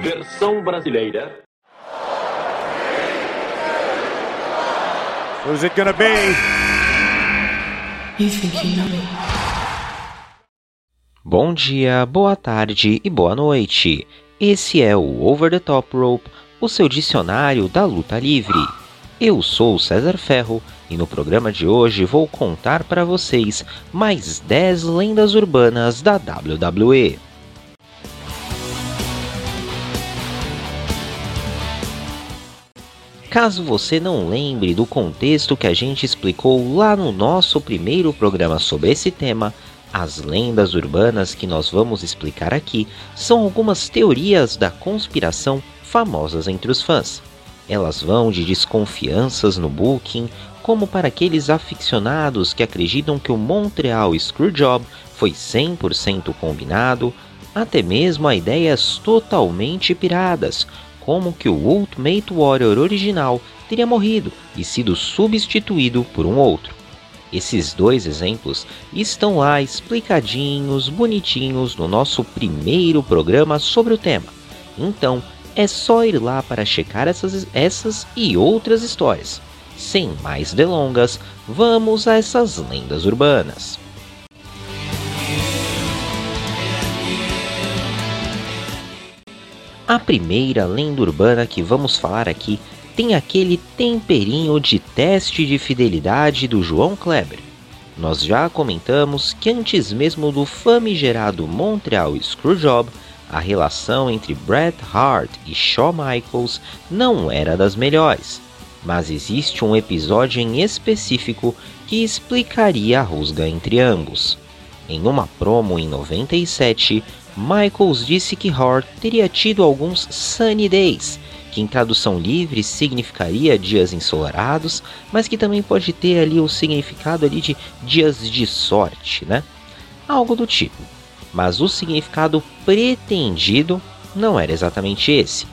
Versão brasileira. Who's it gonna be? You think you know me? Bom dia, boa tarde e boa noite. Esse é o Over the Top Rope, o seu dicionário da luta livre. Eu sou o César Ferro e no programa de hoje vou contar para vocês mais 10 lendas urbanas da WWE. Caso você não lembre do contexto que a gente explicou lá no nosso primeiro programa sobre esse tema, as lendas urbanas que nós vamos explicar aqui são algumas teorias da conspiração famosas entre os fãs. Elas vão de desconfianças no booking, como para aqueles aficionados que acreditam que o Montreal Screwjob foi 100% combinado, até mesmo a ideias totalmente piradas, como que o Ultimate Warrior original teria morrido e sido substituído por um outro. Esses dois exemplos estão lá explicadinhos, bonitinhos no nosso primeiro programa sobre o tema. Então, é só ir lá para checar essas, essas e outras histórias. Sem mais delongas, vamos a essas lendas urbanas. A primeira lenda urbana que vamos falar aqui tem aquele temperinho de teste de fidelidade do João Kleber. Nós já comentamos que antes mesmo do famigerado Montreal Screwjob, a relação entre Bret Hart e Shawn Michaels não era das melhores, mas existe um episódio em específico que explicaria a rusga entre ambos. Em uma promo em 97, Michaels disse que Hart teria tido alguns sunny days, que em tradução livre significaria dias ensolarados, mas que também pode ter ali o significado ali de dias de sorte, né? Algo do tipo. Mas o significado pretendido não era exatamente esse.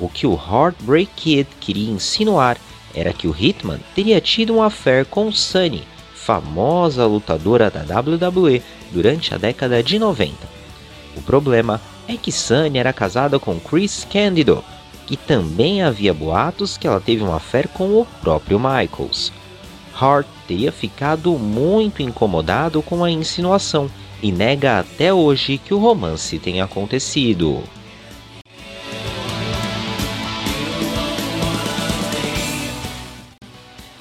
O que o Heartbreak Kid queria insinuar era que o Hitman teria tido um affair com Sunny, famosa lutadora da WWE durante a década de 90. O problema é que Sunny era casada com Chris Candido, e também havia boatos que ela teve uma fé com o próprio Michaels. Hart teria ficado muito incomodado com a insinuação e nega até hoje que o romance tenha acontecido.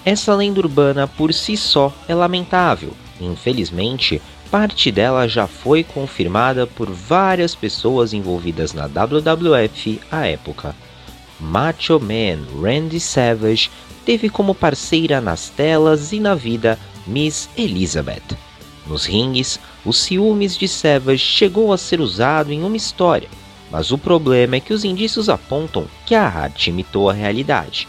Essa lenda urbana por si só é lamentável. Infelizmente, Parte dela já foi confirmada por várias pessoas envolvidas na WWF à época. Macho Man Randy Savage teve como parceira nas telas e na vida Miss Elizabeth. Nos rings, os ciúmes de Savage chegou a ser usado em uma história, mas o problema é que os indícios apontam que a arte imitou a realidade.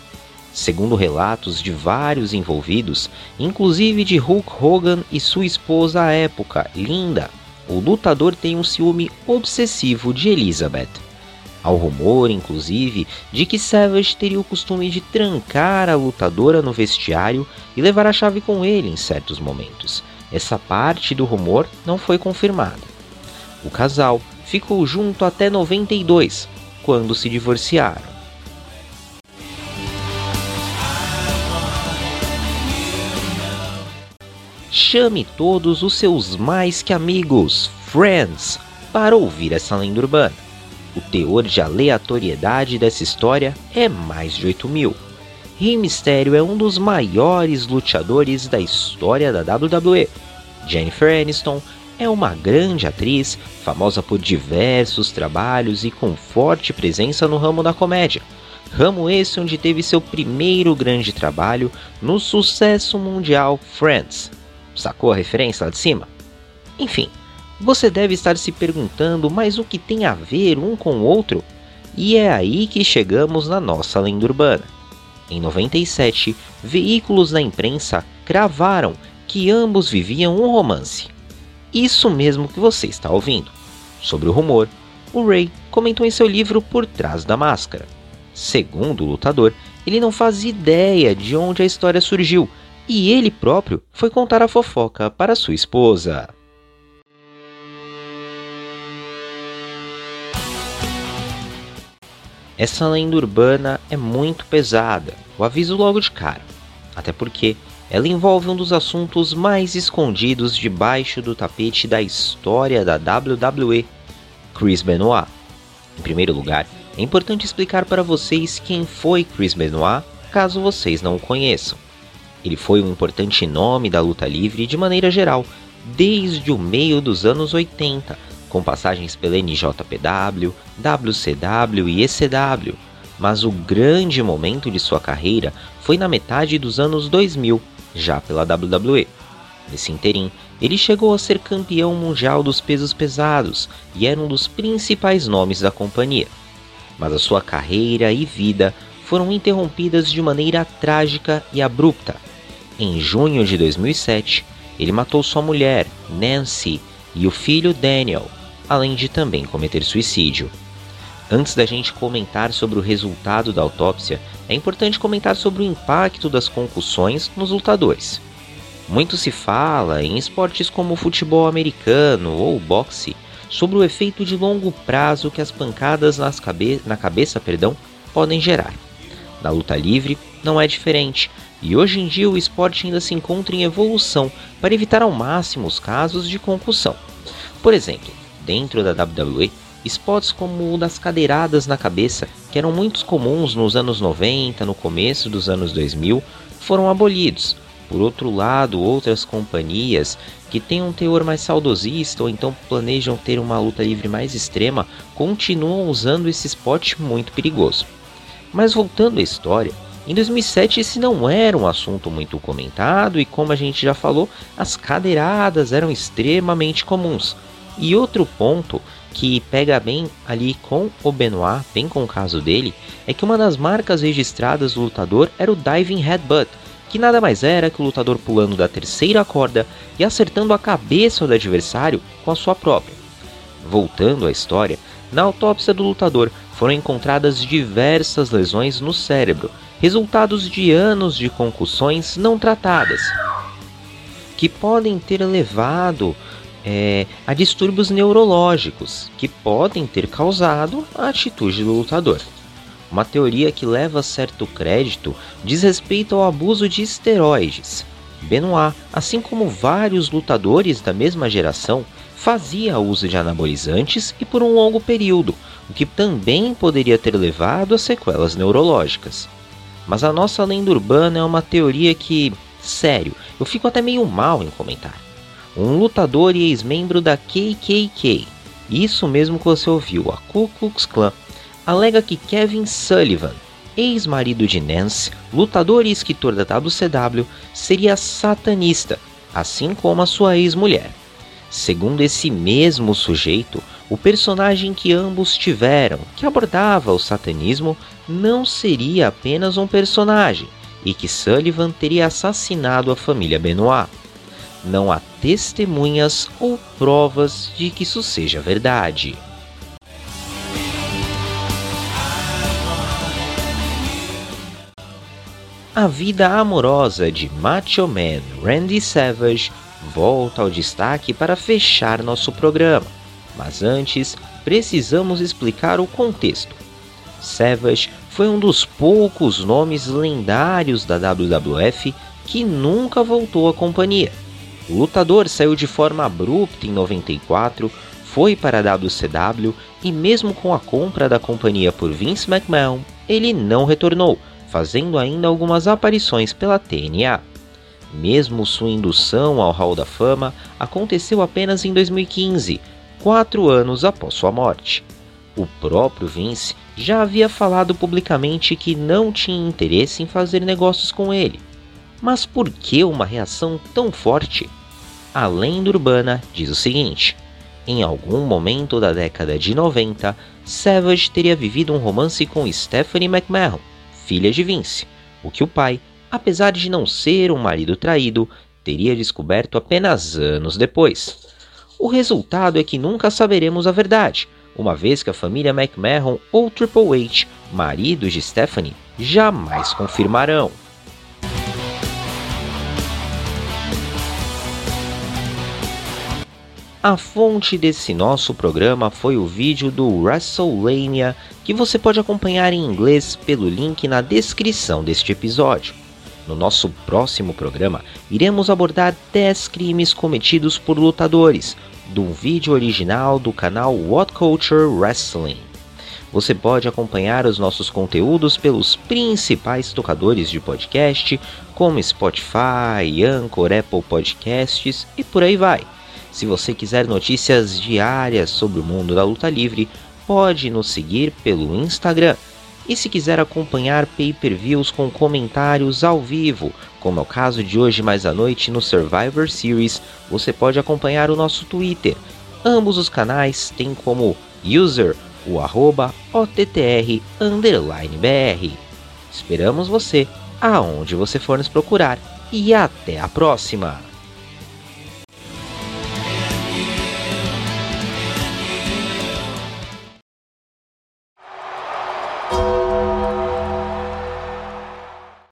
Segundo relatos de vários envolvidos, inclusive de Hulk Hogan e sua esposa à época, Linda, o lutador tem um ciúme obsessivo de Elizabeth. Há o rumor, inclusive, de que Savage teria o costume de trancar a lutadora no vestiário e levar a chave com ele em certos momentos. Essa parte do rumor não foi confirmada. O casal ficou junto até 92, quando se divorciaram. Chame todos os seus mais que amigos, friends, para ouvir essa lenda urbana. O teor de aleatoriedade dessa história é mais de 8 mil. Rei Mistério é um dos maiores lutadores da história da WWE. Jennifer Aniston é uma grande atriz, famosa por diversos trabalhos e com forte presença no ramo da comédia. Ramo esse onde teve seu primeiro grande trabalho no sucesso mundial Friends, Sacou a referência lá de cima? Enfim, você deve estar se perguntando, mas o que tem a ver um com o outro? E é aí que chegamos na nossa lenda urbana. Em 97, veículos da imprensa cravaram que ambos viviam um romance. Isso mesmo que você está ouvindo. Sobre o rumor, o Ray comentou em seu livro Por Trás da Máscara. Segundo o lutador, ele não faz ideia de onde a história surgiu, e ele próprio foi contar a fofoca para sua esposa. Essa lenda urbana é muito pesada, o aviso logo de cara. Até porque ela envolve um dos assuntos mais escondidos debaixo do tapete da história da WWE, Chris Benoit. Em primeiro lugar, é importante explicar para vocês quem foi Chris Benoit, caso vocês não o conheçam. Ele foi um importante nome da luta livre de maneira geral, desde o meio dos anos 80, com passagens pela NJPW, WCW e ECW, mas o grande momento de sua carreira foi na metade dos anos 2000, já pela WWE. Nesse interim, ele chegou a ser campeão mundial dos pesos pesados e era um dos principais nomes da companhia. Mas a sua carreira e vida foram interrompidas de maneira trágica e abrupta. Em junho de 2007, ele matou sua mulher, Nancy, e o filho Daniel, além de também cometer suicídio. Antes da gente comentar sobre o resultado da autópsia, é importante comentar sobre o impacto das concussões nos lutadores. Muito se fala em esportes como o futebol americano ou boxe sobre o efeito de longo prazo que as pancadas cabe na cabeça perdão, podem gerar. Na luta livre não é diferente, e hoje em dia o esporte ainda se encontra em evolução para evitar ao máximo os casos de concussão. Por exemplo, dentro da WWE, spots como o das cadeiradas na cabeça, que eram muito comuns nos anos 90, no começo dos anos 2000, foram abolidos. Por outro lado, outras companhias que têm um teor mais saudosista ou então planejam ter uma luta livre mais extrema continuam usando esse spot muito perigoso. Mas voltando à história, em 2007 esse não era um assunto muito comentado e como a gente já falou, as cadeiradas eram extremamente comuns. E outro ponto que pega bem ali com o Benoit, bem com o caso dele, é que uma das marcas registradas do lutador era o Diving Headbutt, que nada mais era que o lutador pulando da terceira corda e acertando a cabeça do adversário com a sua própria. Voltando à história, na autópsia do lutador foram encontradas diversas lesões no cérebro, resultados de anos de concussões não tratadas, que podem ter levado é, a distúrbios neurológicos que podem ter causado a atitude do lutador. Uma teoria que leva certo crédito diz respeito ao abuso de esteroides. Benoit, assim como vários lutadores da mesma geração, fazia uso de anabolizantes e por um longo período, o que também poderia ter levado a sequelas neurológicas. Mas a nossa lenda urbana é uma teoria que, sério, eu fico até meio mal em comentar um lutador e ex-membro da KKK, isso mesmo que você ouviu, a Ku Klux Klan, alega que Kevin Sullivan, ex-marido de Nance, lutador e escritor da WCW, seria satanista, assim como a sua ex-mulher. Segundo esse mesmo sujeito, o personagem que ambos tiveram, que abordava o satanismo, não seria apenas um personagem, e que Sullivan teria assassinado a família Benoit não há testemunhas ou provas de que isso seja verdade. A vida amorosa de Macho Man Randy Savage volta ao destaque para fechar nosso programa, mas antes precisamos explicar o contexto. Savage foi um dos poucos nomes lendários da WWF que nunca voltou à companhia o lutador saiu de forma abrupta em 94, foi para a WCW e, mesmo com a compra da companhia por Vince McMahon, ele não retornou, fazendo ainda algumas aparições pela TNA. Mesmo sua indução ao Hall da Fama aconteceu apenas em 2015, quatro anos após sua morte. O próprio Vince já havia falado publicamente que não tinha interesse em fazer negócios com ele. Mas por que uma reação tão forte? A lenda urbana diz o seguinte: em algum momento da década de 90, Savage teria vivido um romance com Stephanie McMahon, filha de Vince, o que o pai, apesar de não ser um marido traído, teria descoberto apenas anos depois. O resultado é que nunca saberemos a verdade, uma vez que a família McMahon ou Triple H, maridos de Stephanie, jamais confirmarão. A fonte desse nosso programa foi o vídeo do WrestleMania que você pode acompanhar em inglês pelo link na descrição deste episódio. No nosso próximo programa, iremos abordar 10 crimes cometidos por lutadores, de um vídeo original do canal What Culture Wrestling. Você pode acompanhar os nossos conteúdos pelos principais tocadores de podcast, como Spotify, Anchor, Apple Podcasts e por aí vai. Se você quiser notícias diárias sobre o mundo da luta livre, pode nos seguir pelo Instagram. E se quiser acompanhar pay-per-views com comentários ao vivo, como é o caso de hoje mais à noite no Survivor Series, você pode acompanhar o nosso Twitter. Ambos os canais têm como user o arroba OTTR BR. Esperamos você aonde você for nos procurar e até a próxima!